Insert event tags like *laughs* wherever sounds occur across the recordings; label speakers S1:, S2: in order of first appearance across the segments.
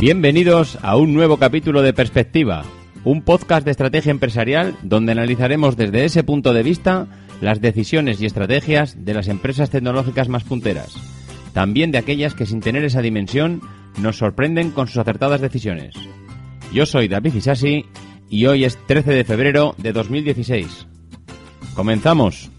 S1: Bienvenidos a un nuevo capítulo de Perspectiva, un podcast de estrategia empresarial donde analizaremos desde ese punto de vista las decisiones y estrategias de las empresas tecnológicas más punteras, también de aquellas que sin tener esa dimensión nos sorprenden con sus acertadas decisiones. Yo soy David Isasi y hoy es 13 de febrero de 2016. Comenzamos.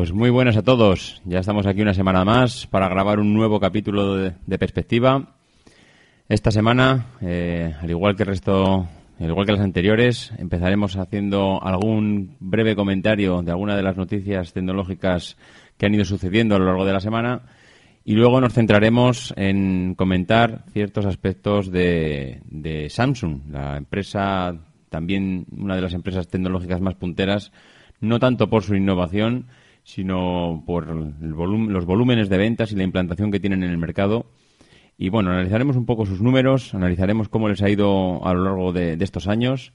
S1: Pues muy buenas a todos. Ya estamos aquí una semana más para grabar un nuevo capítulo de, Perspectiva. Esta semana, eh, al igual que el resto, al igual que las anteriores, empezaremos haciendo algún breve comentario de alguna de las noticias tecnológicas que han ido sucediendo a lo largo de la semana y luego nos centraremos en comentar ciertos aspectos de Samsung, la empresa, también una de las empresas tecnológicas más punteras, no tanto por su innovación, sino por los volúmenes de ventas y la implantación que tienen en el mercado. Y bueno, analizaremos un poco sus números, analizaremos cómo les ha ido a lo largo de, estos años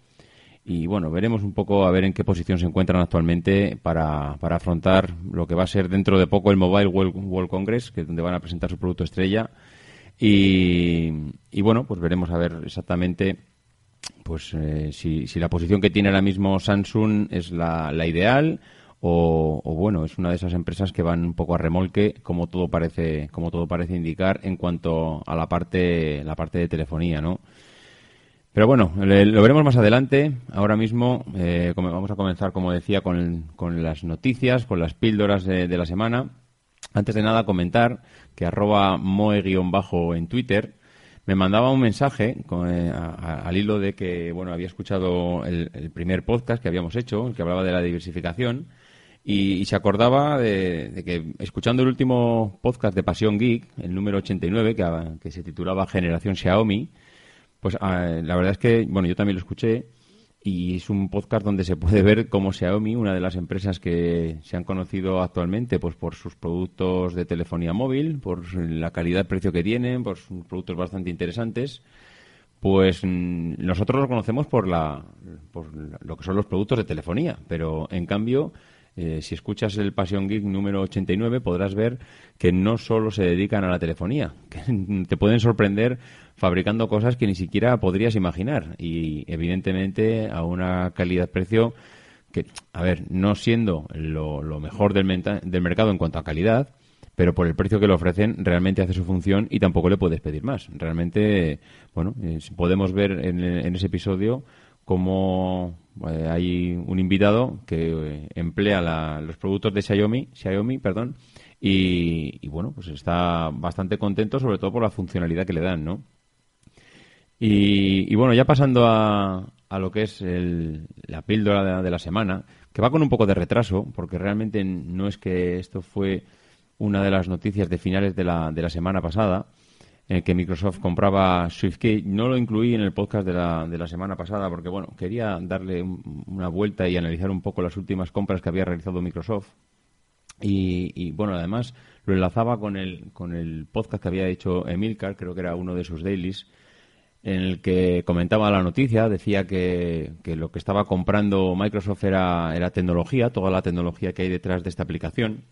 S1: y bueno, veremos un poco a ver en qué posición se encuentran actualmente para, para afrontar lo que va a ser dentro de poco el Mobile World, World Congress, que es donde van a presentar su producto estrella. Y, y bueno, pues veremos a ver exactamente pues eh, si, si la posición que tiene ahora mismo Samsung es la, la ideal o, bueno es una de esas empresas que van un poco a remolque como todo parece como todo parece indicar en cuanto a la parte la parte de telefonía no pero bueno le- lo veremos más adelante. Ahora mismo eh, vamos a comenzar como decía con, con las noticias con las píldoras de, la semana. Antes de nada comentar que arroba moe-bajo en Twitter me mandaba un mensaje eh, al hilo de que bueno había escuchado el, el primer podcast que habíamos hecho, el que hablaba de la diversificación, y, y se acordaba de, de que escuchando el último podcast de Pasión Geek, el número 89, que, ah, que se titulaba Generación Xiaomi, pues ah, la verdad es que bueno yo también lo escuché y es un podcast donde se puede ver cómo Xiaomi, una de las empresas que se han conocido actualmente pues por sus productos de telefonía móvil, por la calidad-precio que tienen, por sus productos bastante interesantes, pues mm, nosotros los conocemos por, la, por lo que son los productos de telefonía, pero en cambio, eh, si escuchas el Passion Geek número 89, podrás ver que no solo se dedican a la telefonía, *laughs* que te pueden sorprender fabricando cosas que ni siquiera podrías imaginar y evidentemente a una calidad-precio que, a ver, no siendo lo, mejor del, del mercado en cuanto a calidad, pero por el precio que le ofrecen realmente hace su función y tampoco le puedes pedir más. Realmente, bueno, podemos ver en ese episodio cómo eh, hay un invitado que eh, emplea la- los productos de Xiaomi, Xiaomi, perdón, y, y, bueno, pues está bastante contento, sobre todo por la funcionalidad que le dan, ¿no? Y, bueno, ya pasando a, a lo que es el- la píldora de, de la semana, que va con un poco de retraso, porque realmente no es que esto fue una de las noticias de finales de la, de la semana pasada, en que Microsoft compraba SwiftKey. No lo incluí en el podcast de la, de la semana pasada porque, bueno, quería darle un- una vuelta y analizar un poco las últimas compras que había realizado Microsoft. Y, y, bueno, además lo enlazaba con el, con el podcast que había hecho Emilcar, creo que era uno de sus dailies, en el que comentaba la noticia, decía que, que lo que estaba comprando Microsoft era, era tecnología, toda la tecnología que hay detrás de esta aplicación.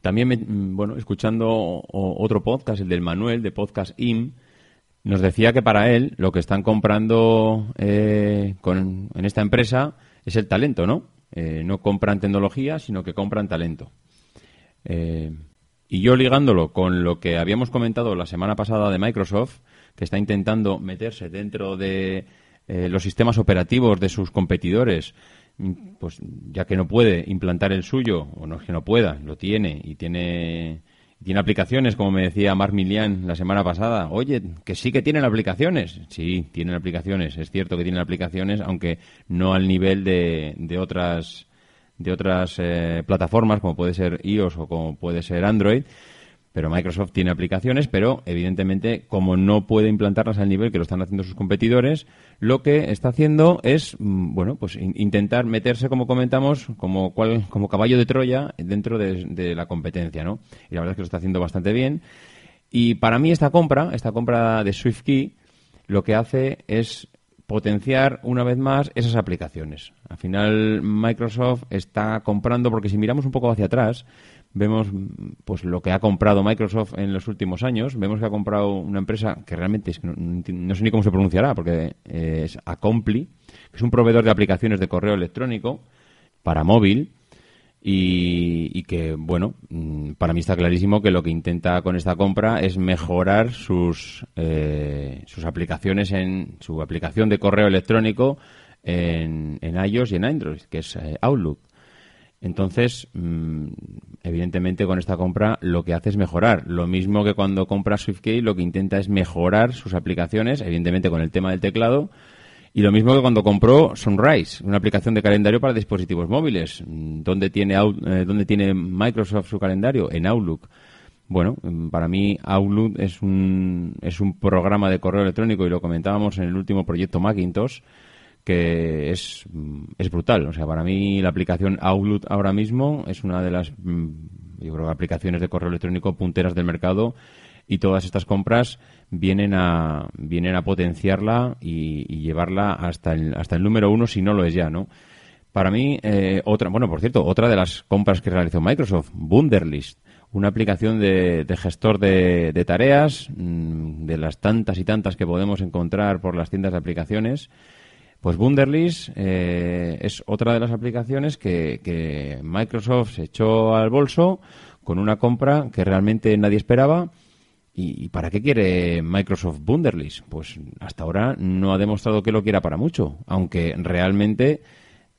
S1: También, me- mm, bueno, escuchando otro podcast, el del Manuel, de Podcast IM, nos decía que para él lo que están comprando eh, con- en esta empresa es el talento, ¿no? Eh, no compran tecnología, sino que compran talento. Eh, y yo ligándolo con lo que habíamos comentado la semana pasada de Microsoft, que está intentando meterse dentro de eh, los sistemas operativos de sus competidores, pues ya que no puede implantar el suyo, o no es que no pueda, lo tiene y tiene tiene aplicaciones, como me decía Marc Milian la semana pasada. Oye, que sí que tienen aplicaciones. Sí, tienen aplicaciones. Es cierto que tienen aplicaciones, aunque no al nivel de, de otras de otras eh, plataformas, como puede ser iOS o como puede ser Android. Pero Microsoft tiene aplicaciones, pero evidentemente, como no puede implantarlas al nivel que lo están haciendo sus competidores, lo que está haciendo es, mm, bueno, pues in- intentar meterse, como comentamos, como, cual, como caballo de Troya dentro de, de la competencia, ¿no? Y la verdad es que lo está haciendo bastante bien. Y para mí esta compra, esta compra de SwiftKey, lo que hace es potenciar una vez más esas aplicaciones. Al final Microsoft está comprando, porque si miramos un poco hacia atrás, vemos pues lo que ha comprado Microsoft en los últimos años. Vemos que ha comprado una empresa que realmente es no, no sé ni cómo se pronunciará, porque eh, es Acompli, que es un proveedor de aplicaciones de correo electrónico para móvil y, y que, bueno, mm, para mí está clarísimo que lo que intenta con esta compra es mejorar sus, eh, sus aplicaciones en su aplicación de correo electrónico en, en iOS y en Android, que es eh, Outlook. Entonces, mm, evidentemente con esta compra lo que hace es mejorar. Lo mismo que cuando compra SwiftKey, lo que intenta es mejorar sus aplicaciones, evidentemente con el tema del teclado. Y lo mismo que cuando compró Sunrise, una aplicación de calendario para dispositivos móviles. Mm, ¿Dónde tiene, eh, ¿dónde tiene Microsoft su calendario? En Outlook. Bueno, mm, para mí Outlook es un, es un programa de correo electrónico y lo comentábamos en el último proyecto Macintosh que es, mm, es brutal. O sea, para mí la aplicación Outlook ahora mismo es una de las mm, yo creo, aplicaciones de correo electrónico punteras del mercado y todas estas compras vienen a vienen a potenciarla y, llevarla hasta el, hasta el número uno si no lo es ya, ¿no? Para mí, eh, otra, bueno, por cierto, otra de las compras que realizó Microsoft, Wunderlist, una aplicación de, gestor de, de tareas, mm, de las tantas y tantas que podemos encontrar por las tiendas de aplicaciones. Pues Wunderlist eh, es otra de las aplicaciones que, Microsoft se echó al bolso con una compra que realmente nadie esperaba. ¿Y, y para qué quiere Microsoft Wunderlist? Pues hasta ahora no ha demostrado que lo quiera para mucho, aunque realmente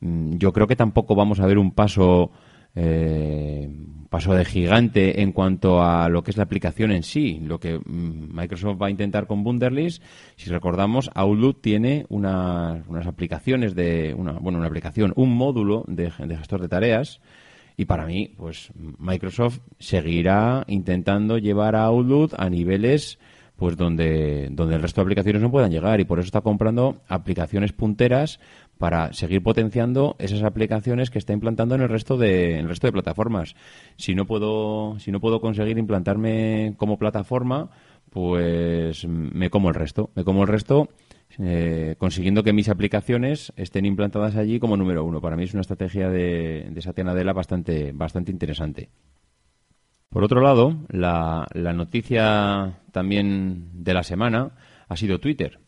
S1: mm, yo creo que tampoco vamos a ver un paso eh, paso de gigante en cuanto a lo que es la aplicación en sí. Lo que mm, Microsoft va a intentar con Wunderlist, si recordamos, Outlook tiene una- unas aplicaciones de una bueno una aplicación, un módulo de, de gestor de tareas. Y para mí, pues Microsoft seguirá intentando llevar a Outlook a niveles pues donde, donde el resto de aplicaciones no puedan llegar y por eso está comprando aplicaciones punteras para seguir potenciando esas aplicaciones que está implantando en el resto de en el resto de plataformas. Si no puedo si no puedo conseguir implantarme como plataforma, pues me como el resto, me como el resto eh, consiguiendo que mis aplicaciones estén implantadas allí como número uno. Para mí es una estrategia de, de Satya Nadella bastante bastante interesante. Por otro lado, la, noticia también de la semana ha sido Twitter.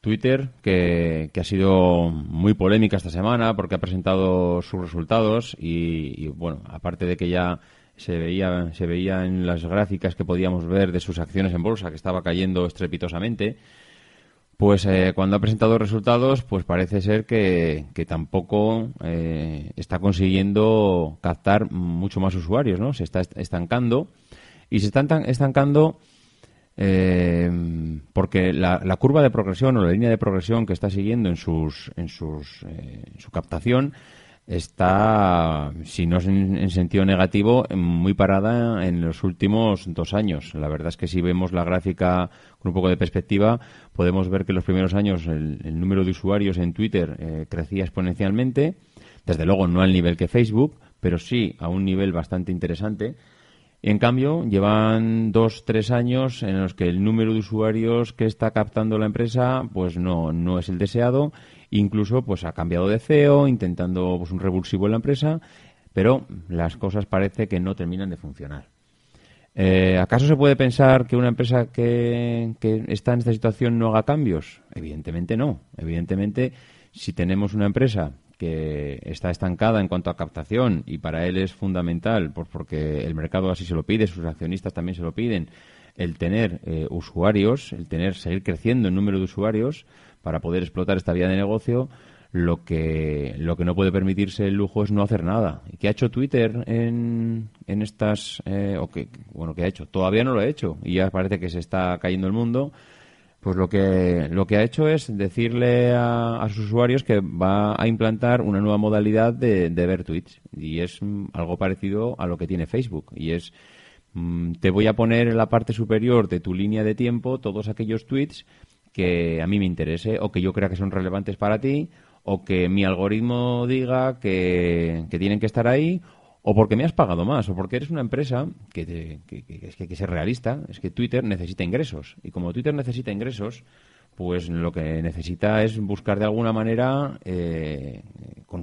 S1: Twitter, que, que ha sido muy polémica esta semana porque ha presentado sus resultados y, y, bueno, aparte de que ya se veía, se veía en las gráficas que podíamos ver de sus acciones en bolsa que estaba cayendo estrepitosamente, pues eh, cuando ha presentado resultados, pues parece ser que, que tampoco eh, está consiguiendo captar mucho más usuarios, ¿no? Se está est- estancando y se está entan- estancando eh, porque la, la curva de progresión o la línea de progresión que está siguiendo en sus en sus eh, en su captación está, si no es en, en sentido negativo, muy parada en los últimos dos años. La verdad es que si vemos la gráfica con un poco de perspectiva, podemos ver que en los primeros años el, número de usuarios en Twitter eh, crecía exponencialmente. Desde luego no al nivel que Facebook, pero sí a un nivel bastante interesante. En cambio, llevan dos, tres años en los que el número de usuarios que está captando la empresa, pues no, no es el deseado. Incluso, pues ha cambiado de CEO, intentando pues, un revulsivo en la empresa, pero las cosas parece que no terminan de funcionar. Eh, ¿Acaso se puede pensar que una empresa que, está en esta situación no haga cambios? Evidentemente no. Evidentemente, si tenemos una empresa que está estancada en cuanto a captación y para él es fundamental, pues porque el mercado así se lo pide, sus accionistas también se lo piden, el tener eh, usuarios, el tener seguir creciendo en número de usuarios, para poder explotar esta vía de negocio, lo que, lo que no puede permitirse el lujo es no hacer nada. ¿Y qué ha hecho Twitter en, en estas, eh, o que, bueno, qué ha hecho? Todavía no lo ha hecho y ya parece que se está cayendo el mundo. Pues lo que, lo que ha hecho es decirle a, a sus usuarios que va a implantar una nueva modalidad de, de ver tweets. Y es mm, algo parecido a lo que tiene Facebook. Y es, mm, te voy a poner en la parte superior de tu línea de tiempo todos aquellos tweets que a mí me interese o que yo crea que son relevantes para ti o que mi algoritmo diga que, tienen que estar ahí o porque me has pagado más, o porque eres una empresa que, te- que, es que que realista, es que Twitter necesita ingresos. Y como Twitter necesita ingresos, pues lo que necesita es buscar de alguna manera eh, con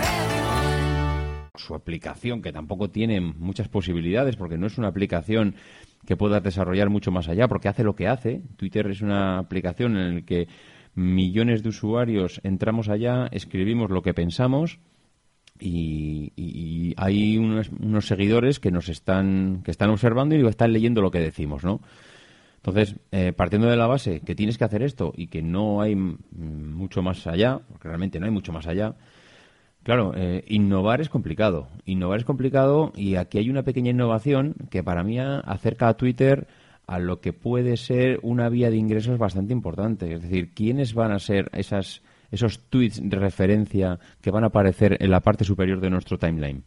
S1: Su aplicación, que tampoco tiene muchas posibilidades, porque no es una aplicación que puedas desarrollar mucho más allá, porque hace lo que hace. Twitter es una aplicación en la que millones de usuarios entramos allá, escribimos lo que pensamos y, hay unos, unos seguidores que nos están que están observando y están leyendo lo que decimos, ¿no? Entonces, eh, partiendo de la base que tienes que hacer esto y que no hay mucho más allá, porque realmente no hay mucho más allá, Claro, eh, innovar es complicado. Innovar es complicado y aquí hay una pequeña innovación que para mí acerca a Twitter a lo que puede ser una vía de ingresos bastante importante. Es decir, ¿quiénes van a ser esas, esos tweets de referencia que van a aparecer en la parte superior de nuestro timeline?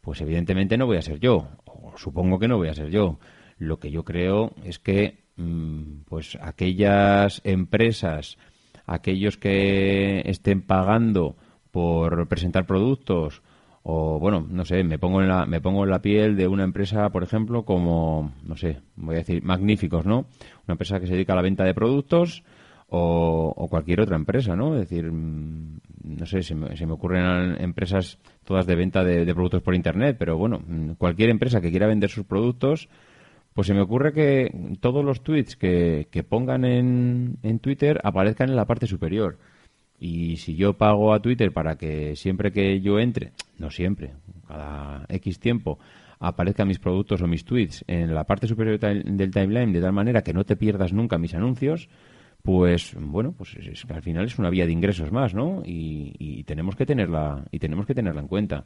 S1: Pues evidentemente no voy a ser yo, o supongo que no voy a ser yo. Lo que yo creo es que mm, pues aquellas empresas, aquellos que estén pagando por presentar productos o bueno, no sé, me pongo en la me pongo en la piel de una empresa, por ejemplo, como no sé, voy a decir magníficos, ¿no? Una empresa que se dedica a la venta de productos o, cualquier otra empresa, ¿no? Es decir, mm, no sé, se me, se me ocurren empresas todas de venta de, de productos por Internet, pero bueno, mm, cualquier empresa que quiera vender sus productos, pues se me ocurre que todos los tweets que, que pongan en, en Twitter aparezcan en la parte superior. Y si yo pago a Twitter para que siempre que yo entre, no siempre, cada X tiempo, aparezcan mis productos o mis tweets en la parte superior del timeline de tal manera que no te pierdas nunca mis anuncios, pues bueno, pues es, es al final es una vía de ingresos más, ¿no? Y, y tenemos que tenerla y tenemos que tenerla en cuenta.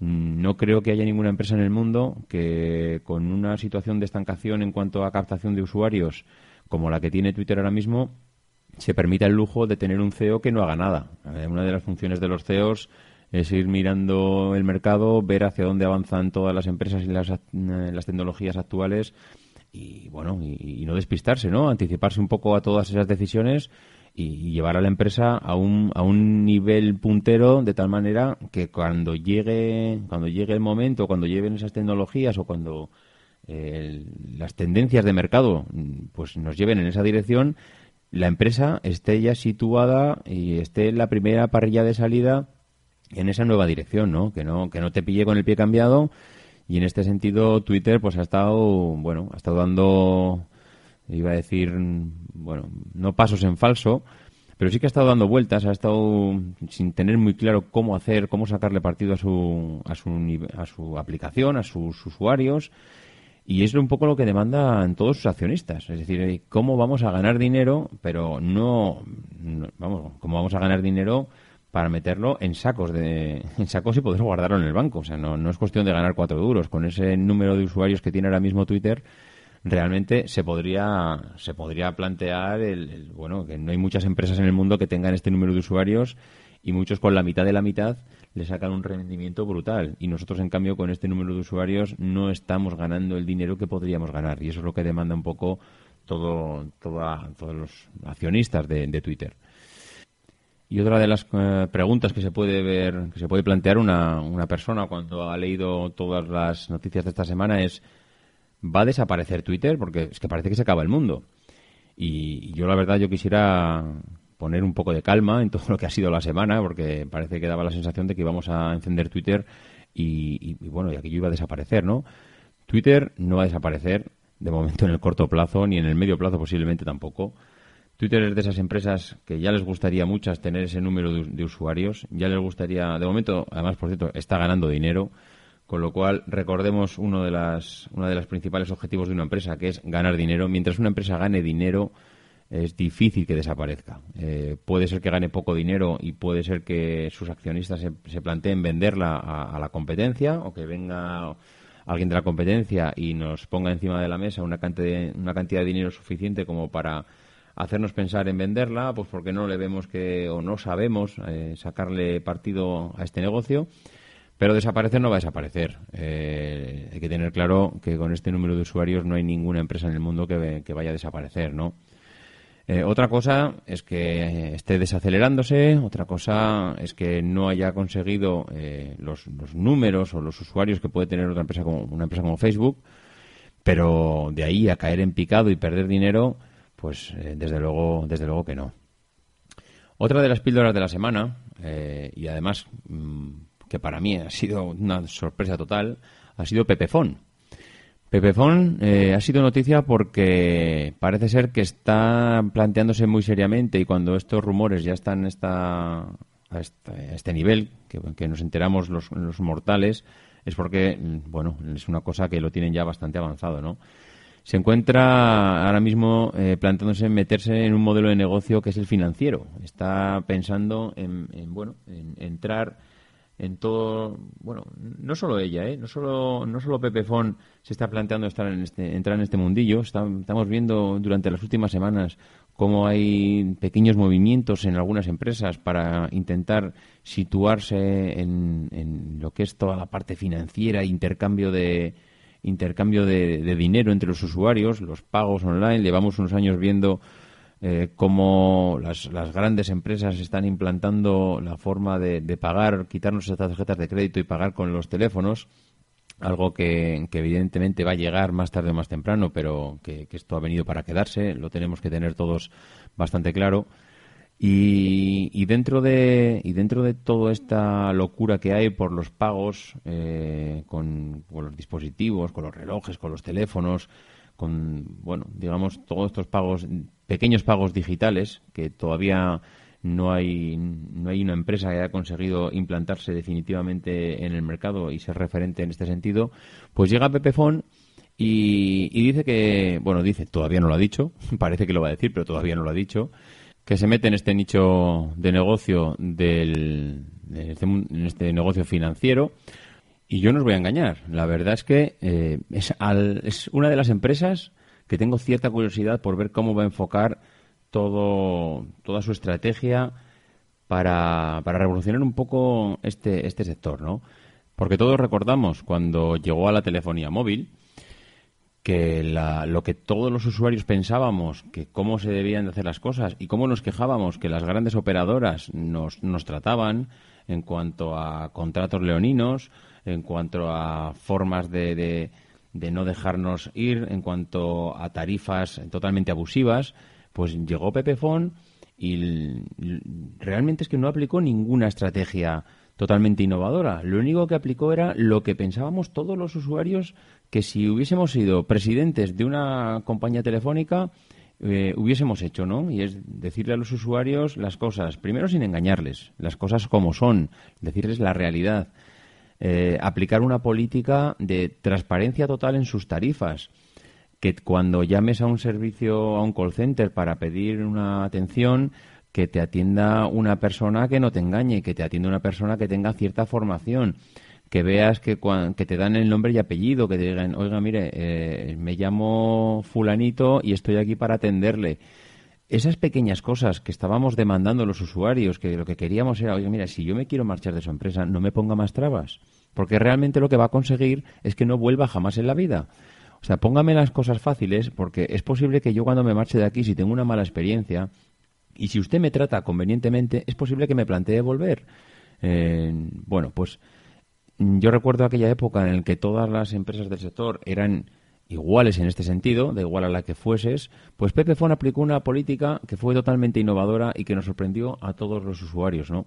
S1: Mm, No creo que haya ninguna empresa en el mundo que con una situación de estancación en cuanto a captación de usuarios como la que tiene Twitter ahora mismo se permita el lujo de tener un CEO que no haga nada. Eh, Una de las funciones de los CEOs es ir mirando el mercado, ver hacia dónde avanzan todas las empresas y las, eh, las tecnologías actuales y bueno y, no despistarse, ¿no? Anticiparse un poco a todas esas decisiones y, y llevar a la empresa a un, a un nivel puntero de tal manera que cuando llegue cuando llegue el momento, cuando lleguen esas tecnologías o cuando eh, las tendencias de mercado mm, pues nos lleven en esa dirección, la empresa esté ya situada y esté en la primera parrilla de salida en esa nueva dirección, ¿no? Que no que no te pille con el pie cambiado y en este sentido Twitter pues ha estado bueno ha estado dando iba a decir bueno no pasos en falso pero sí que ha estado dando vueltas ha estado sin tener muy claro cómo hacer cómo sacarle partido a su a su a su aplicación a sus usuarios y es un poco lo que demandan todos sus accionistas. Es decir, eh, cómo vamos a ganar dinero, pero no, vamos, cómo vamos a ganar dinero para meterlo en sacos de, *laughs* en sacos y poder guardarlo en el banco. O sea, no, no es cuestión de ganar cuatro duros. Con ese número de usuarios que tiene ahora mismo Twitter, realmente se podría, se podría plantear el- bueno, que no hay muchas empresas en el mundo que tengan este número de usuarios y muchos con la mitad de la mitad le sacan un rendimiento brutal. Y nosotros, en cambio, con este número de usuarios no estamos ganando el dinero que podríamos ganar. Y eso es lo que demanda un poco todo, todos los accionistas de, de Twitter. Y otra de las eh, preguntas que se puede ver, que se puede plantear una, una persona cuando ha leído todas las noticias de esta semana es ¿va a desaparecer Twitter? Porque es que parece que se acaba el mundo. Y yo la verdad yo quisiera poner un poco de calma en todo *laughs* lo que ha sido la semana, porque parece que daba la sensación de que íbamos a encender Twitter y, y, y bueno, y aquello iba a desaparecer, ¿no? Twitter no va a desaparecer de momento en el corto plazo, ni en el medio plazo posiblemente tampoco. Twitter es de esas empresas que ya les gustaría muchas tener ese número de, usuarios, ya les gustaría, de momento, además, por cierto, está ganando dinero, con lo cual recordemos uno de las, uno de los principales objetivos de una empresa, que es ganar dinero. Mientras una empresa gane dinero, es difícil que desaparezca. Eh, puede ser que gane poco dinero y puede ser que sus accionistas se, planteen venderla a, a la competencia o que venga alguien de la competencia y nos ponga encima de la mesa una cantidad, una cantidad de dinero suficiente como para hacernos pensar en venderla, pues porque no le vemos que o no sabemos eh, sacarle partido a este negocio. Pero desaparecer no va a desaparecer. Eh, hay que tener claro que con este número de usuarios no hay ninguna empresa en el mundo que, que vaya a desaparecer, ¿no? Eh, otra cosa es que esté desacelerándose, otra cosa es que no haya conseguido eh, los, números o los usuarios que puede tener otra empresa como una empresa como Facebook, pero de ahí a caer en picado y perder dinero, pues eh, desde luego, desde luego que no. Otra de las píldoras de la semana y además mmm, que para mí ha sido una sorpresa total ha sido Pepefon. Pepefon eh, ha sido noticia porque parece ser que está planteándose muy seriamente y cuando estos rumores ya están a, esta, a este nivel, que, nos enteramos los, los mortales, es porque, bueno, es una cosa que lo tienen ya bastante avanzado, ¿no? Se encuentra ahora mismo eh, planteándose meterse en un modelo de negocio que es el financiero. Está pensando en, en bueno, en entrar en todo, bueno, no solo ella, ¿eh? no solo no solo Pepe Fon se está planteando estar en este, entrar en este mundillo, estamos viendo durante las últimas semanas cómo hay pequeños movimientos en algunas empresas para intentar situarse en, en lo que es toda la parte financiera, intercambio de intercambio de, de dinero entre los usuarios, los pagos online, llevamos unos años viendo eh, cómo las, las, grandes empresas están implantando la forma de, de, pagar, quitarnos estas tarjetas de crédito y pagar con los teléfonos, algo que, evidentemente va a llegar más tarde o más temprano, pero que, esto ha venido para quedarse, lo tenemos que tener todos bastante claro. Y, dentro de y dentro de toda esta locura que hay por los pagos eh, con los dispositivos, con los relojes, con los teléfonos, con, bueno, digamos, todos estos pagos, pequeños pagos digitales, que todavía no hay, no hay una empresa que haya conseguido implantarse definitivamente en el mercado y ser referente en este sentido, pues llega Pepefon y, y dice que, bueno, dice, todavía no lo ha dicho, *laughs* parece que lo va a decir, pero todavía no lo ha dicho, que se mete en este nicho de negocio del, de este, en este negocio financiero y yo no os voy a engañar. La verdad es que eh, es, al, es, una de las empresas que tengo cierta curiosidad por ver cómo va a enfocar todo, toda su estrategia para, para revolucionar un poco este, este sector, ¿no? Porque todos recordamos cuando llegó a la telefonía móvil que la, lo que todos los usuarios pensábamos, que cómo se debían de hacer las cosas y cómo nos quejábamos que las grandes operadoras nos, nos trataban en cuanto a contratos leoninos, en cuanto a formas de, de, de no dejarnos ir, en cuanto a tarifas totalmente abusivas, pues llegó Pepefon y realmente es que no aplicó ninguna estrategia totalmente innovadora. Lo único que aplicó era lo que pensábamos todos los usuarios que si hubiésemos sido presidentes de una compañía telefónica eh, hubiésemos hecho, ¿no? Y es decirle a los usuarios las cosas, primero sin engañarles, las cosas como son, decirles la realidad, eh, aplicar una política de transparencia total en sus tarifas. Que cuando llames a un servicio, a un call center para pedir una atención, que te atienda una persona que no te engañe, que te atienda una persona que tenga cierta formación, que veas que, que te dan el nombre y apellido, que te digan, oiga, mire, eh, me llamo fulanito y estoy aquí para atenderle esas pequeñas cosas que estábamos demandando los usuarios, que lo que queríamos era, oye, mira, si yo me quiero marchar de su empresa, no me ponga más trabas. Porque realmente lo que va a conseguir es que no vuelva jamás en la vida. O sea, póngame las cosas fáciles, porque es posible que yo cuando me marche de aquí, si tengo una mala experiencia, y si usted me trata convenientemente, es posible que me plantee volver. Eh, bueno, pues yo recuerdo aquella época en la que todas las empresas del sector eran iguales en este sentido, da igual a la que fueses, pues Pepefon aplicó una política que fue totalmente innovadora y que nos sorprendió a todos los usuarios, ¿no?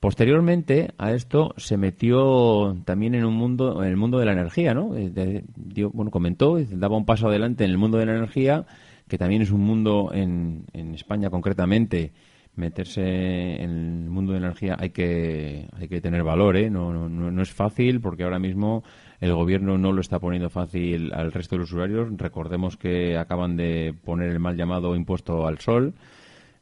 S1: Posteriormente a esto se metió también en un mundo, en el mundo de la energía, ¿no? Eh, de- bueno, comentó, daba un paso adelante en el mundo de la energía, que también es un mundo en, en España concretamente. Meterse en el mundo de energía hay que, hay que tener valor, ¿eh? No, no, no- es fácil porque ahora mismo el gobierno no lo está poniendo fácil al resto de los usuarios. Recordemos que acaban de poner el mal llamado impuesto al sol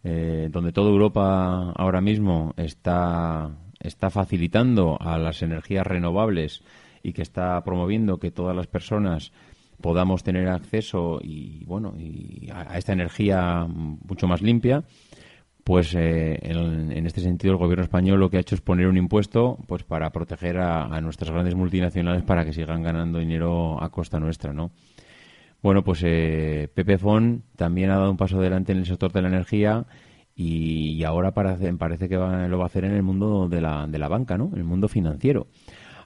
S1: eh, donde toda Europa ahora mismo está, está facilitando a las energías renovables y que está promoviendo que todas las personas podamos tener acceso y bueno y a esta energía mucho más limpia pues eh, en, este sentido el gobierno español lo que ha hecho es poner un impuesto pues para proteger a, a nuestras grandes multinacionales para que sigan ganando dinero a costa nuestra no bueno, pues eh, Pepefon también ha dado un paso adelante en el sector de la energía y, y ahora parece, parece que va- lo va a hacer en el mundo de la, de la banca, ¿no? En el mundo financiero.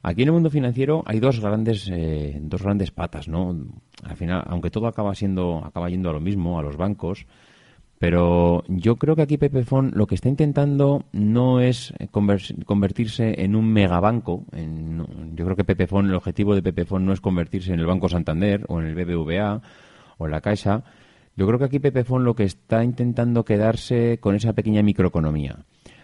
S1: Aquí en el mundo financiero hay dos grandes, eh, dos grandes patas, ¿no? Al final, aunque todo acaba siendo, acaba yendo a lo mismo, a los bancos, pero yo creo que aquí Pepefon lo que está intentando no es conver- convertirse en un megabanco. En, yo creo que Pepefon, el objetivo de Pepefon no es convertirse en el Banco Santander o en el BBVA o en la Caixa. Yo creo que aquí Pepefon lo que está intentando quedarse con esa pequeña microeconomía.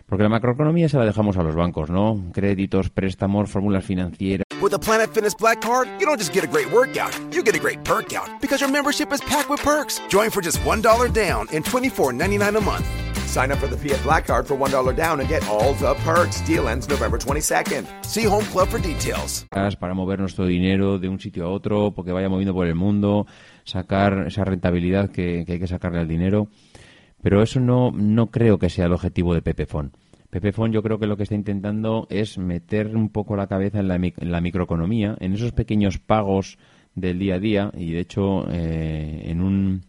S1: Porque la macroeconomía se la dejamos a los bancos, ¿no? Créditos, préstamos, fórmulas financieras.
S2: Planet Fitness Black Card, you don't just get a great workout, you get a great perk out because your membership is packed with perks. Join for just $1 down and $24.99 a month. Sign up for the Fiat Black Card for $1 down and get all the perks. Deal ends November 22nd. See Home Club for details.
S1: para mover nuestro dinero de un sitio a otro, porque vaya moviendo por el mundo, sacar esa rentabilidad que, que hay que sacarle al dinero. Pero eso no, no creo que sea el objetivo de Pepefon. Pepefon yo creo que lo que está intentando es meter un poco la cabeza en la, en la microeconomía, en esos pequeños pagos del día a día, y de hecho eh, en un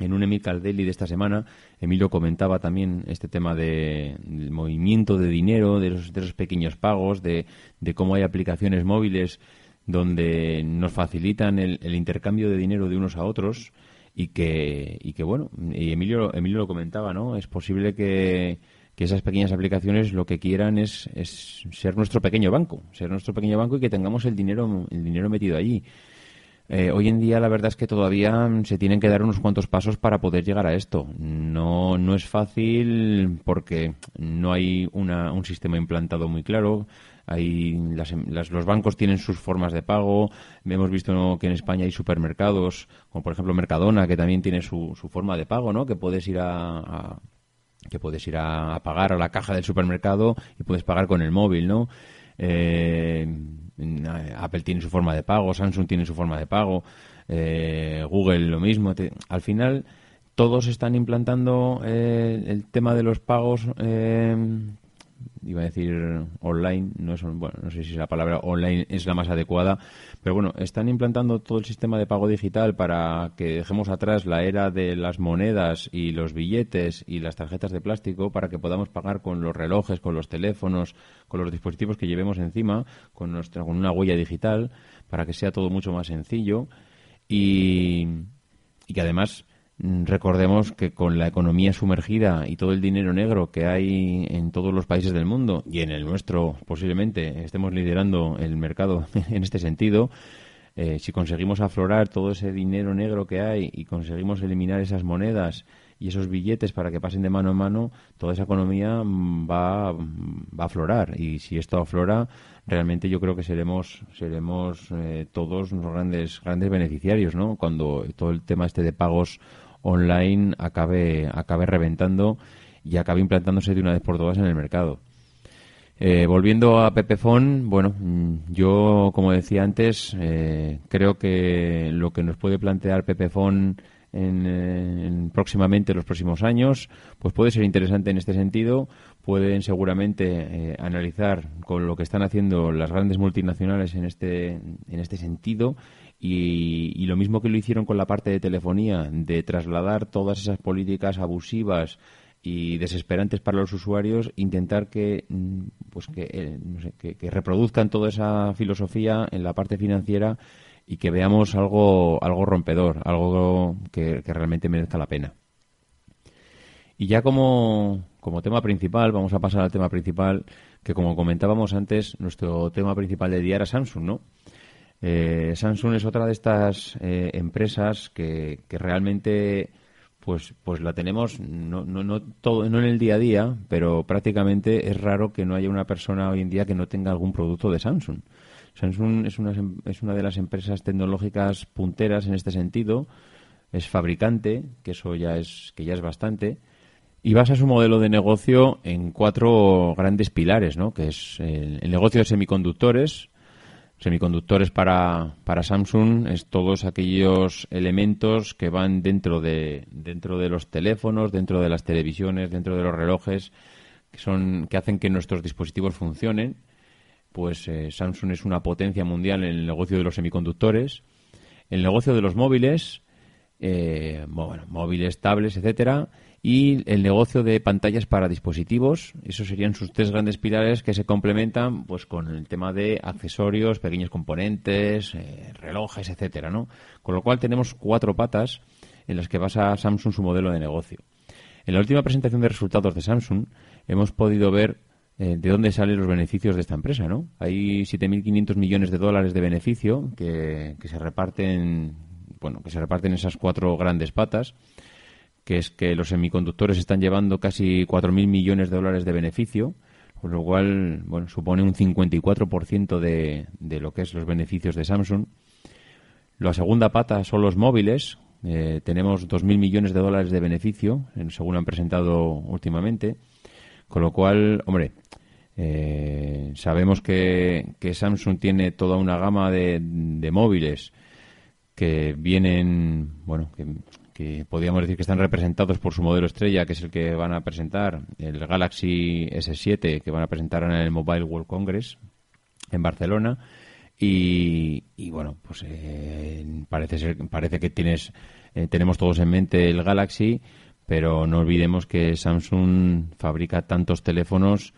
S1: en un Emilcar Daily de esta semana, Emilio comentaba también este tema de, del movimiento de dinero, de esos, de esos pequeños pagos, de, de cómo hay aplicaciones móviles donde nos facilitan el, el intercambio de dinero de unos a otros y que, y que bueno, y Emilio, Emilio lo comentaba, ¿no? Es posible que, que esas pequeñas aplicaciones lo que quieran es, ser nuestro pequeño banco, ser nuestro pequeño banco y que tengamos el dinero, el dinero metido allí. Eh, hoy en día la verdad es que todavía se tienen que dar unos cuantos pasos para poder llegar a esto. No, no es fácil porque no hay una, un sistema implantado muy claro. Hay las, los bancos tienen sus formas de pago. Hemos visto que en España hay supermercados, como por ejemplo Mercadona, que también tiene su, su forma de pago, ¿no? Que puedes ir a, que puedes ir a, pagar a la caja del supermercado y puedes pagar con el móvil, ¿no? Eh, Apple tiene su forma de pago, Samsung tiene su forma de pago, eh, Google lo mismo. Al final, todos están implantando eh, el tema de los pagos. Iba a decir online, no, es, bueno, no sé si la palabra online es la más adecuada, pero bueno, están implantando todo el sistema de pago digital para que dejemos atrás la era de las monedas y los billetes y las tarjetas de plástico para que podamos pagar con los relojes, con los teléfonos, con los dispositivos que llevemos encima, con, nuestra, con una huella digital, para que sea todo mucho más sencillo y, y que además recordemos que con la economía sumergida y todo el dinero negro que hay en todos los países del mundo y en el nuestro posiblemente estemos liderando el mercado *laughs* en este sentido, eh, si conseguimos aflorar todo ese dinero negro que hay y conseguimos eliminar esas monedas y esos billetes para que pasen de mano en mano, toda esa economía mm, va, va a aflorar. Y si esto aflora, realmente yo creo que seremos seremos eh, todos unos grandes grandes beneficiarios, ¿no? Cuando todo el tema este de pagos online acabe acabe reventando y acabe implantándose de una vez por todas en el mercado. Eh, volviendo a Pepefon, bueno, mm, yo, como decía antes, eh, creo que lo que nos puede plantear Pepefon en, eh, en próximamente, los próximos años, pues puede ser interesante en este sentido. Pueden seguramente analizar con lo que están haciendo las grandes multinacionales en este, en este sentido y, lo mismo que lo hicieron con la parte de telefonía, de trasladar todas esas políticas abusivas y desesperantes para los usuarios intentar que mm, pues que, eh, que, que reproduzcan toda esa filosofía en la parte financiera y que veamos algo, algo rompedor, algo que, que realmente merezca la pena. Y ya como, como tema principal, vamos a pasar al tema principal, que como comentábamos antes, nuestro tema principal de día era Samsung, ¿no? Eh, Samsung es otra de estas eh, empresas que, que realmente pues, pues la tenemos no, no, no, todo, no en el día a día, pero prácticamente es raro que no haya una persona hoy en día que no tenga algún producto de Samsung. Samsung es una, es una de las empresas tecnológicas punteras en este sentido, es fabricante, que eso ya es, que ya es bastante, y basa su modelo de negocio en cuatro grandes pilares, ¿no? que es el, el negocio de semiconductores, semiconductores para, para Samsung es todos aquellos elementos que van dentro de dentro de los teléfonos, dentro de las televisiones, dentro de los relojes, que son que hacen que nuestros dispositivos funcionen. Pues eh, Samsung es una potencia mundial en el negocio de los semiconductores, el negocio de los móviles, eh, bueno, móviles, tablets, etcétera, y el negocio de pantallas para dispositivos. Esos serían sus tres grandes pilares que se complementan pues con el tema de accesorios, pequeños componentes, eh, relojes, etcétera, ¿no? Con lo cual tenemos cuatro patas en las que basa Samsung su modelo de negocio. En la última presentación de resultados de Samsung hemos podido ver eh, de dónde salen los beneficios de esta empresa, ¿no? Hay 7.500 millones de dólares de beneficio que, que se reparten, bueno, que se reparten esas cuatro grandes patas que es que los semiconductores están llevando casi 4.000 millones de dólares de beneficio, con lo cual bueno, supone un 54% de, de lo que es los beneficios de Samsung. La segunda pata son los móviles. Eh, tenemos 2.000 millones de dólares de beneficio, según han presentado últimamente. Con lo cual, hombre, eh, sabemos que, que, Samsung tiene toda una gama de, de móviles que vienen, bueno, que que podríamos decir que están representados por su modelo estrella, que es el que van a presentar, el Galaxy S7, que van a presentar en el Mobile World Congress en Barcelona. Y, y bueno, pues eh, parece ser, parece que tienes, eh, tenemos todos en mente el Galaxy, pero no olvidemos que Samsung fabrica tantos teléfonos,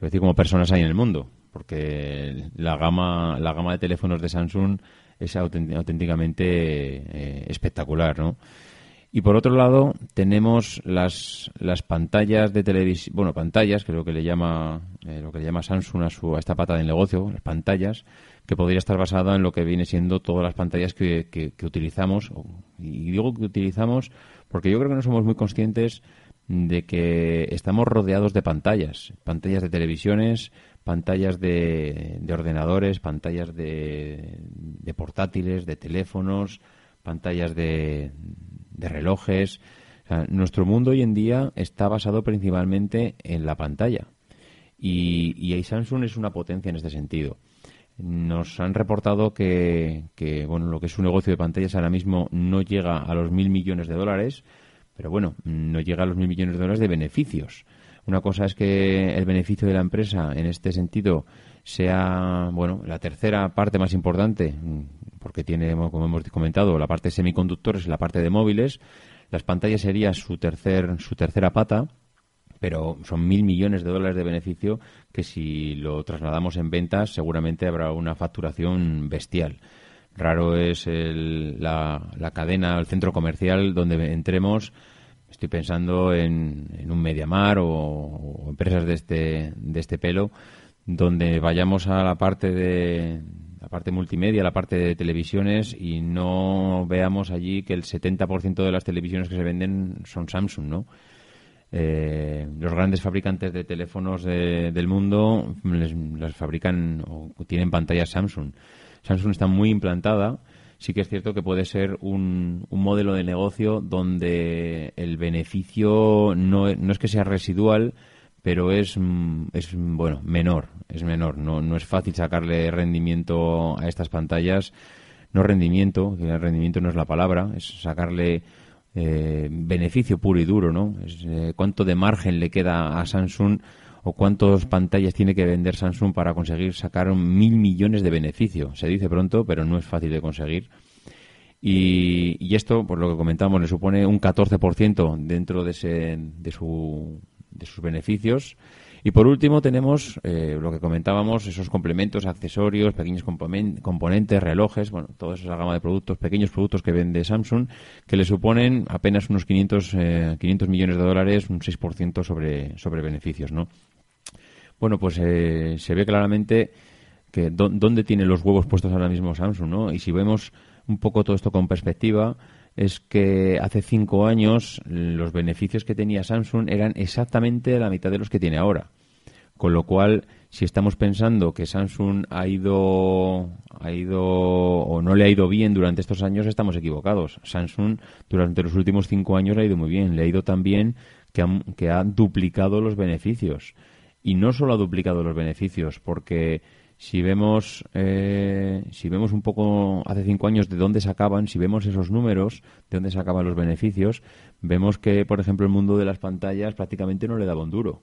S1: decir, como personas hay en el mundo, porque la gama, la gama de teléfonos de Samsung es auténticamente eh, espectacular, ¿no? Y por otro lado, tenemos las, las pantallas de televisión, bueno, pantallas, que es lo que le llama, eh, lo que le llama Samsung a, su, a esta pata del negocio, las pantallas, que podría estar basada en lo que viene siendo todas las pantallas que, que, que utilizamos. Y digo que utilizamos porque yo creo que no somos muy conscientes de que estamos rodeados de pantallas, pantallas de televisiones, pantallas de, de ordenadores, pantallas de, de portátiles, de teléfonos, pantallas de, de relojes. nuestro mundo hoy en día está basado principalmente en la pantalla. Y, y Samsung es una potencia en este sentido. Nos han reportado que, que, bueno, lo que es su negocio de pantallas ahora mismo no llega a los mil millones de dólares, pero bueno, no llega a los mil millones de dólares de beneficios. Una cosa es que el beneficio de la empresa en este sentido sea, bueno, la tercera parte más importante, porque tiene, como hemos comentado, la parte de semiconductores y la parte de móviles. Las pantallas sería su, tercer, su tercera pata, pero son mil millones de dólares de beneficio que si lo trasladamos en ventas seguramente habrá una facturación bestial. Raro es el, la, la, cadena, el centro comercial donde entremos. Estoy pensando en, en un Mediamar o, o empresas de este, de este pelo donde vayamos a la parte de la parte multimedia, la parte de televisiones y no veamos allí que el 70% de las televisiones que se venden son Samsung, ¿no? Eh, los grandes fabricantes de teléfonos de, del mundo les, fabrican o tienen pantallas Samsung. Samsung está muy implantada. Sí que es cierto que puede ser un, un modelo de negocio donde el beneficio no, no es que sea residual, pero es, mm, es bueno menor es menor. No, no es fácil sacarle rendimiento a estas pantallas. No rendimiento que el rendimiento no es la palabra es sacarle eh, beneficio puro y duro no es, eh, cuánto de margen le queda a Samsung o cuántas pantallas tiene que vender Samsung para conseguir sacar mil millones de beneficio se dice pronto pero no es fácil de conseguir. Y, y esto, por lo que comentamos, le supone un 14% dentro de, ese, de su de sus beneficios. Y por último tenemos eh, lo que comentábamos, esos complementos, accesorios, pequeños componen- componentes, relojes, bueno, toda esa gama de productos, pequeños productos que vende Samsung, que le suponen apenas unos 500, eh, 500 millones de dólares, un 6% sobre, sobre beneficios, ¿no? Bueno, pues eh, se ve claramente que dó- dónde tiene los huevos puestos ahora mismo Samsung, ¿no? Y si vemos un poco todo esto con perspectiva, es que hace cinco años los beneficios que tenía Samsung eran exactamente la mitad de los que tiene ahora. Con lo cual, si estamos pensando que Samsung ha ido, ha ido o no le ha ido bien durante estos años, estamos equivocados. Samsung durante los últimos cinco años ha ido muy bien. Le ha ido tan bien que ha, que ha duplicado los beneficios. Y no solo ha duplicado los beneficios, porque si vemos, eh, si vemos un poco hace cinco años de dónde sacaban, si vemos esos números, de dónde sacaban los beneficios, vemos que, por ejemplo, el mundo de las pantallas prácticamente no le daba un duro.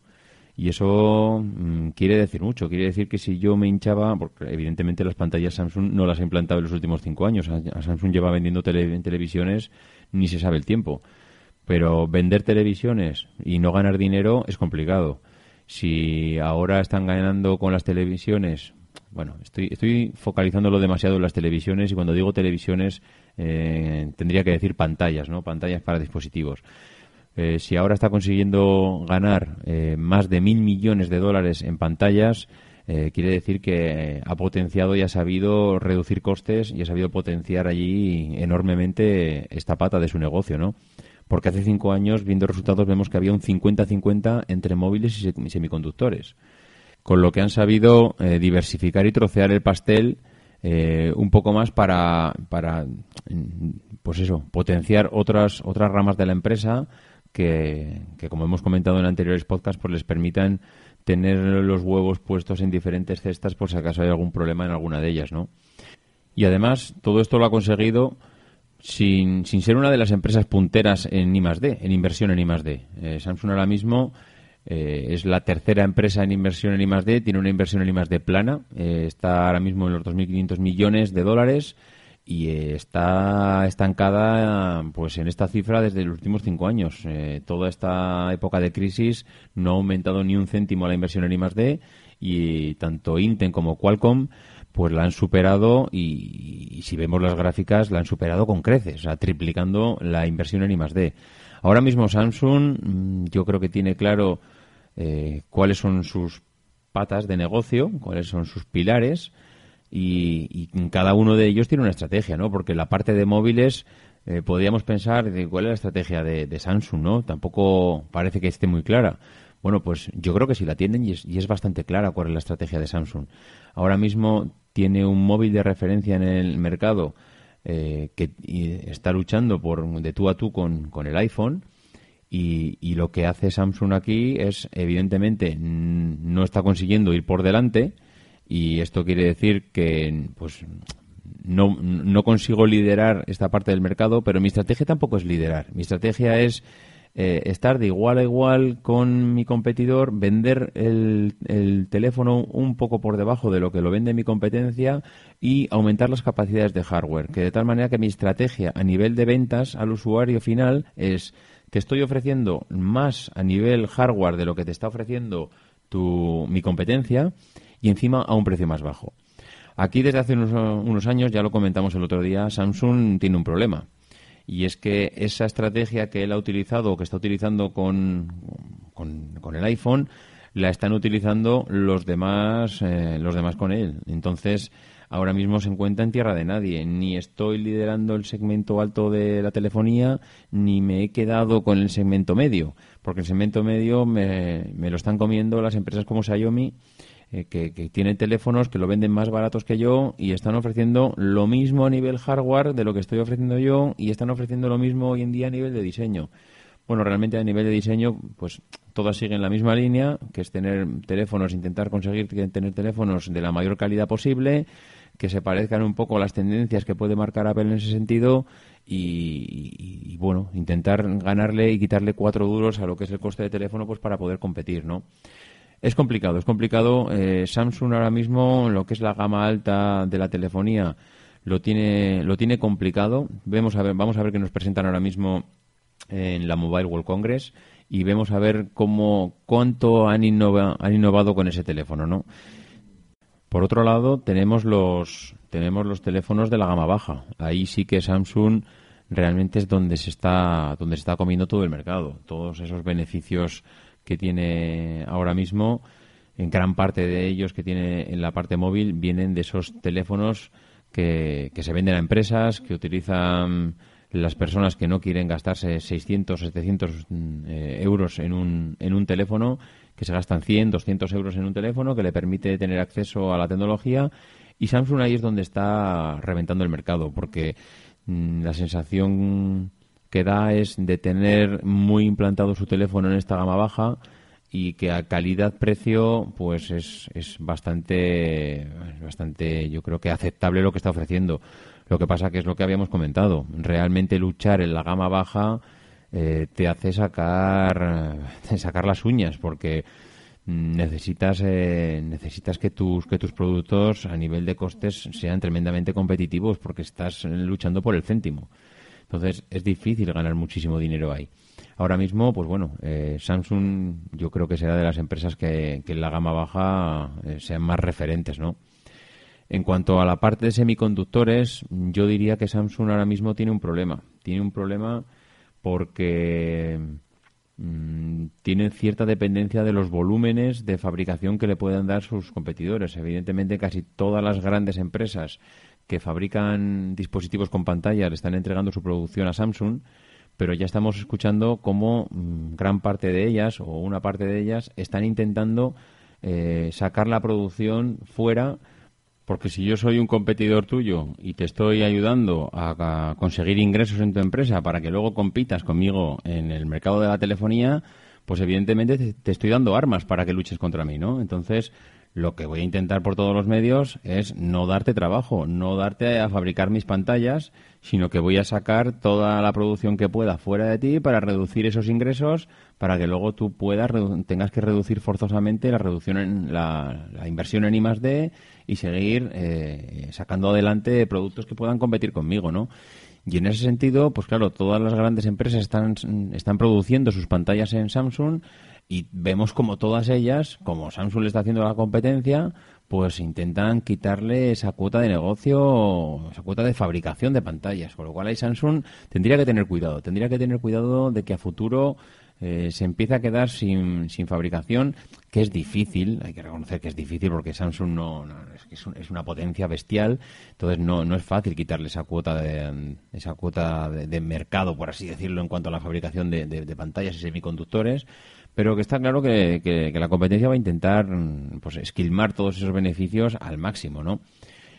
S1: Y eso mm, quiere decir mucho. Quiere decir que si yo me hinchaba, porque evidentemente las pantallas Samsung no las ha implantado en los últimos cinco años. Samsung lleva vendiendo tele- televisiones ni se sabe el tiempo. Pero vender televisiones y no ganar dinero es complicado. Si ahora están ganando con las televisiones, bueno, estoy, estoy focalizándolo demasiado en las televisiones y cuando digo televisiones eh, tendría que decir pantallas, ¿no? Pantallas para dispositivos. Eh, si ahora está consiguiendo ganar eh, más de mil millones de dólares en pantallas, eh, quiere decir que ha potenciado y ha sabido reducir costes y ha sabido potenciar allí enormemente esta pata de su negocio, ¿no? Porque hace cinco años, viendo resultados, vemos que había un 50-50 entre móviles y se- semiconductores. Con lo que han sabido eh, diversificar y trocear el pastel eh, un poco más para, para, mm, pues eso, potenciar otras, otras ramas de la empresa que, que, como hemos comentado en anteriores podcasts, pues les permitan tener los huevos puestos en diferentes cestas por si acaso hay algún problema en alguna de ellas, ¿no? Y además, todo esto lo ha conseguido sin, sin ser una de las empresas punteras en I+D, en inversión en I+D. Eh, Samsung ahora mismo eh, es la tercera empresa en inversión en I+D, tiene una inversión en I+D plana, eh, está ahora mismo en los 2.500 millones de dólares y eh, está estancada pues en esta cifra desde los últimos cinco años. Eh, toda esta época de crisis no ha aumentado ni un céntimo la inversión en I+D y tanto Intel como Qualcomm pues la han superado y, si vemos las gráficas la han superado con creces, o sea, triplicando la inversión en I+D. Ahora mismo Samsung mm, yo creo que tiene claro eh, cuáles son sus patas de negocio, cuáles son sus pilares y, cada uno de ellos tiene una estrategia, ¿no? Porque la parte de móviles eh, podríamos pensar de cuál es la estrategia de, de Samsung, ¿no? Tampoco parece que esté muy clara. Bueno, pues yo creo que sí la tienen y es, y es bastante clara cuál es la estrategia de Samsung. Ahora mismo tiene un móvil de referencia en el mercado eh, que está luchando por de tú a tú con, con el iPhone y, y lo que hace Samsung aquí es, evidentemente, no está consiguiendo ir por delante y esto quiere decir que, pues, no, no consigo liderar esta parte del mercado, pero mi estrategia tampoco es liderar. Mi estrategia es eh, estar de igual a igual con mi competidor, vender el, el teléfono un poco por debajo de lo que lo vende mi competencia y aumentar las capacidades de hardware. Que de tal manera que mi estrategia a nivel de ventas al usuario final es te estoy ofreciendo más a nivel hardware de lo que te está ofreciendo tu, mi competencia y encima a un precio más bajo. Aquí desde hace unos, unos años, ya lo comentamos el otro día, Samsung tiene un problema. Y es que esa estrategia que él ha utilizado o que está utilizando con, con, el iPhone la están utilizando los demás, eh, los demás con él. Entonces, ahora mismo se encuentra en tierra de nadie. Ni estoy liderando el segmento alto de la telefonía, ni me he quedado con el segmento medio. Porque el segmento medio me, me lo están comiendo las empresas como Xiaomi eh, que, que tienen teléfonos que lo venden más baratos que yo y están ofreciendo lo mismo a nivel hardware de lo que estoy ofreciendo yo y están ofreciendo lo mismo hoy en día a nivel de diseño. Bueno, realmente a nivel de diseño, pues todas siguen la misma línea, que es tener teléfonos, intentar conseguir tener teléfonos de la mayor calidad posible, que se parezcan un poco a las tendencias que puede marcar Apple en ese sentido y, y, y, bueno, intentar ganarle y quitarle cuatro duros a lo que es el coste de teléfono pues para poder competir, ¿no? Es complicado, es complicado. Eh, Samsung ahora mismo, lo que es la gama alta de la telefonía, lo tiene, lo tiene complicado. Vemos a ver, vamos a ver qué nos presentan ahora mismo en la Mobile World Congress y vemos a ver cómo cuánto han, innova- han innovado con ese teléfono, ¿no? Por otro lado, tenemos los tenemos los teléfonos de la gama baja. Ahí sí que Samsung realmente es donde se está donde se está comiendo todo el mercado. Todos esos beneficios que tiene ahora mismo, en gran parte de ellos que tiene en la parte móvil, vienen de esos teléfonos que, que se venden a empresas, que utilizan las personas que no quieren gastarse 600, 700 mm, eh, euros en un, en un teléfono, que se gastan 100, 200 euros en un teléfono, que le permite tener acceso a la tecnología. Y Samsung ahí es donde está reventando el mercado, porque mm, la sensación que da es de tener muy implantado su teléfono en esta gama baja y que a calidad-precio pues es, es bastante, bastante, yo creo que aceptable lo que está ofreciendo. Lo que pasa que es lo que habíamos comentado. Realmente luchar en la gama baja eh, te hace sacar, sacar las uñas porque necesitas eh, necesitas que tus que tus productos a nivel de costes sean tremendamente competitivos porque estás luchando por el céntimo. Entonces es difícil ganar muchísimo dinero ahí. Ahora mismo, pues bueno, eh, Samsung yo creo que será de las empresas que, en la gama baja eh, sean más referentes, ¿no? En cuanto a la parte de semiconductores, yo diría que Samsung ahora mismo tiene un problema. Tiene un problema porque mm, tiene cierta dependencia de los volúmenes de fabricación que le puedan dar sus competidores. Evidentemente, casi todas las grandes empresas que fabrican dispositivos con pantalla le están entregando su producción a Samsung, pero ya estamos escuchando cómo mm, gran parte de ellas o una parte de ellas están intentando eh, sacar la producción fuera porque si yo soy un competidor tuyo y te estoy ayudando a, a conseguir ingresos en tu empresa para que luego compitas conmigo en el mercado de la telefonía, pues evidentemente te, estoy dando armas para que luches contra mí, ¿no? Entonces, lo que voy a intentar por todos los medios es no darte trabajo, no darte a fabricar mis pantallas, sino que voy a sacar toda la producción que pueda fuera de ti para reducir esos ingresos, para que luego tú puedas tengas que reducir forzosamente la reducción en la, la inversión en I más D y seguir eh, sacando adelante productos que puedan competir conmigo, ¿no? Y en ese sentido, pues claro, todas las grandes empresas están, están produciendo sus pantallas en Samsung y vemos como todas ellas, como Samsung le está haciendo la competencia, pues intentan quitarle esa cuota de negocio, esa cuota de fabricación de pantallas. Con lo cual ahí Samsung tendría que tener cuidado, tendría que tener cuidado de que a futuro eh, se empieza a quedar sin, sin fabricación, que es difícil, hay que reconocer que es difícil porque Samsung no, es, una potencia bestial, entonces no, no es fácil quitarle esa cuota de esa cuota de, mercado, por así decirlo, en cuanto a la fabricación de, de- pantallas y semiconductores, pero que está claro que, que- la competencia va a intentar pues esquilmar todos esos beneficios al máximo, ¿no?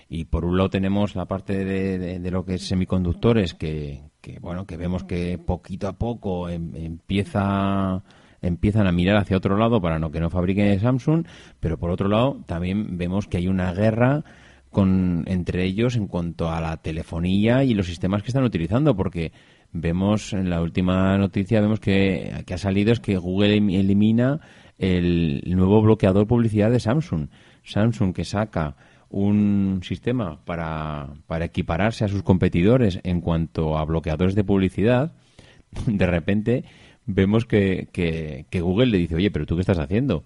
S1: Y por un lado tenemos la parte de- de lo que es semiconductores, que, que, bueno, que vemos que poquito a poco em- empieza empiezan a mirar hacia otro lado para no que no fabrique Samsung, pero por otro lado también vemos que hay una guerra con entre ellos en cuanto a la telefonía y los sistemas que están utilizando, porque vemos en la última noticia vemos que, que ha salido es que Google elimina el nuevo bloqueador publicidad de Samsung. Samsung que saca un sistema para, para equipararse a sus competidores en cuanto a bloqueadores de publicidad, *laughs* de repente vemos que, que, Google le dice, oye, pero tú qué estás haciendo?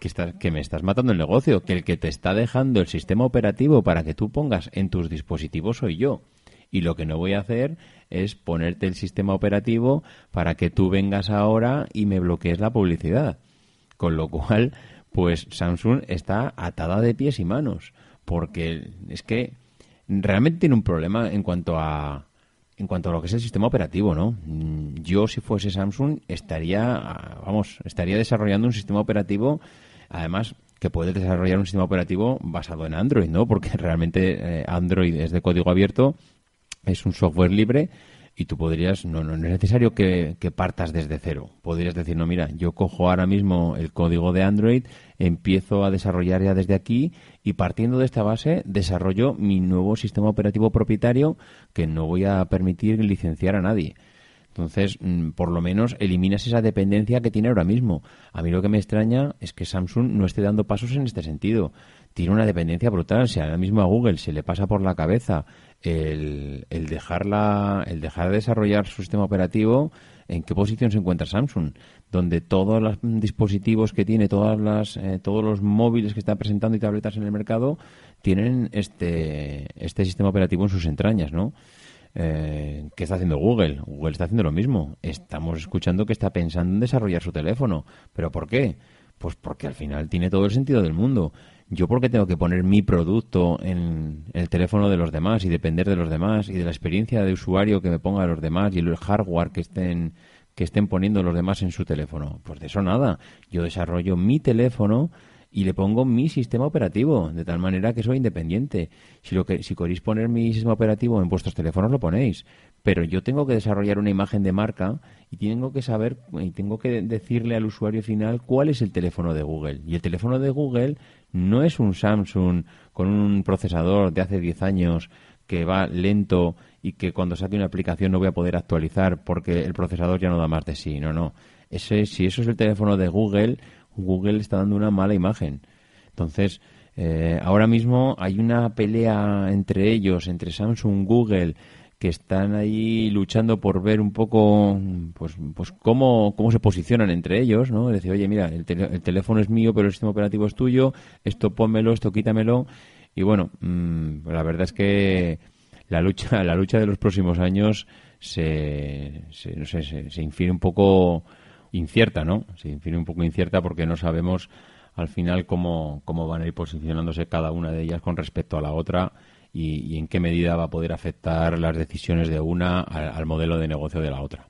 S1: Que, estás, que me estás matando el negocio, que el que te está dejando el sistema operativo para que tú pongas en tus dispositivos soy yo. Y lo que no voy a hacer es ponerte el sistema operativo para que tú vengas ahora y me bloquees la publicidad. Con lo cual, pues Samsung está atada de pies y manos. Porque es que realmente tiene un problema en cuanto a en cuanto a lo que es el sistema operativo, ¿no? Mm, Yo si fuese Samsung estaría, ah, vamos, estaría desarrollando un sistema operativo, además que puede desarrollar un sistema operativo basado en Android, ¿no? Porque *laughs* realmente eh, Android es de código abierto, es un software libre y tú podrías, no, no, es necesario que, que partas desde cero. Podrías decir, no, mira, yo cojo ahora mismo el código de Android, empiezo a desarrollar ya desde aquí y partiendo de esta base desarrollo mi nuevo sistema operativo propietario que no voy a permitir licenciar a nadie. Entonces, mm, por lo menos eliminas esa dependencia que tiene ahora mismo. A mí lo que me extraña es que Samsung no esté dando pasos en este sentido. Tiene una dependencia brutal. Si ahora mismo a Google se le pasa por la cabeza el, el dejarla, el dejar de desarrollar su sistema operativo, ¿En qué posición se encuentra Samsung? Donde todos los dispositivos que tiene, todas las, eh, todos los móviles que está presentando y tabletas en el mercado tienen este, este sistema operativo en sus entrañas, ¿no? Eh, ¿Qué está haciendo Google? Google está haciendo lo mismo. Estamos escuchando que está pensando en desarrollar su teléfono. ¿Pero por qué? Pues porque al final tiene todo el sentido del mundo. ¿Yo por qué tengo que poner mi producto en el teléfono de los demás y depender de los demás y de la experiencia de usuario que me ponga los demás y el hardware que estén que estén poniendo los demás en su teléfono? Pues de eso nada. Yo desarrollo mi teléfono y le pongo mi sistema operativo, de tal manera que soy independiente. Si, lo que, si queréis poner mi sistema operativo en vuestros teléfonos, lo ponéis. Pero yo tengo que desarrollar una imagen de marca y tengo que saber y tengo que decirle al usuario final cuál es el teléfono de Google. Y el teléfono de Google no es un Samsung con un procesador de hace 10 años que va lento y que cuando saque una aplicación no voy a poder actualizar porque el procesador ya no da más de sí. No, no. Ese, si eso es el teléfono de Google, Google está dando una mala imagen. Entonces, eh, ahora mismo hay una pelea entre ellos, entre Samsung, Google, que están ahí luchando por ver un poco, pues, pues cómo, cómo se posicionan entre ellos, ¿no? Es decir, oye, mira, el, tele- el teléfono es mío, pero el sistema operativo es tuyo, esto pónmelo, esto quítamelo. Y bueno, mm, la verdad es que la lucha, *laughs* la lucha de los próximos años se, se, no sé, se, se infiere un poco incierta, ¿no? Se infiere un poco incierta porque no sabemos al final cómo, cómo van a ir posicionándose cada una de ellas con respecto a la otra y, en qué medida va a poder afectar las decisiones de una al, modelo de negocio de la otra.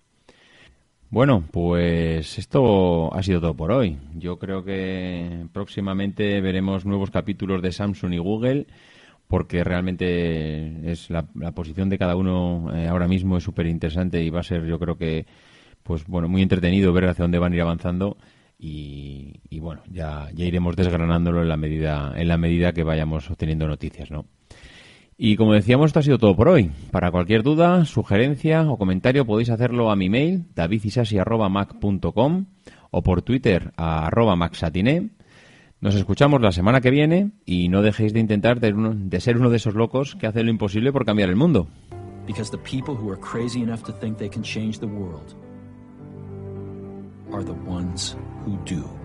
S1: Bueno, pues esto ha sido todo por hoy. Yo creo que próximamente veremos nuevos capítulos de Samsung y Google porque realmente es la, posición de cada uno eh, ahora mismo es súper interesante y va a ser yo creo que pues bueno muy entretenido ver hacia dónde van a ir avanzando y, y bueno ya, ya iremos desgranándolo en la medida en la medida que vayamos obteniendo noticias no y como decíamos, esto ha sido todo por hoy. Para cualquier duda, sugerencia o comentario podéis hacerlo a mi mail, davidisasi.mac.com o por Twitter a arroba maxatiné. Nos escuchamos la semana que viene y no dejéis de intentar de, ser uno de esos locos que hacen lo imposible por cambiar el mundo.
S3: Because the people who are crazy enough to think they can change the world are the ones who do.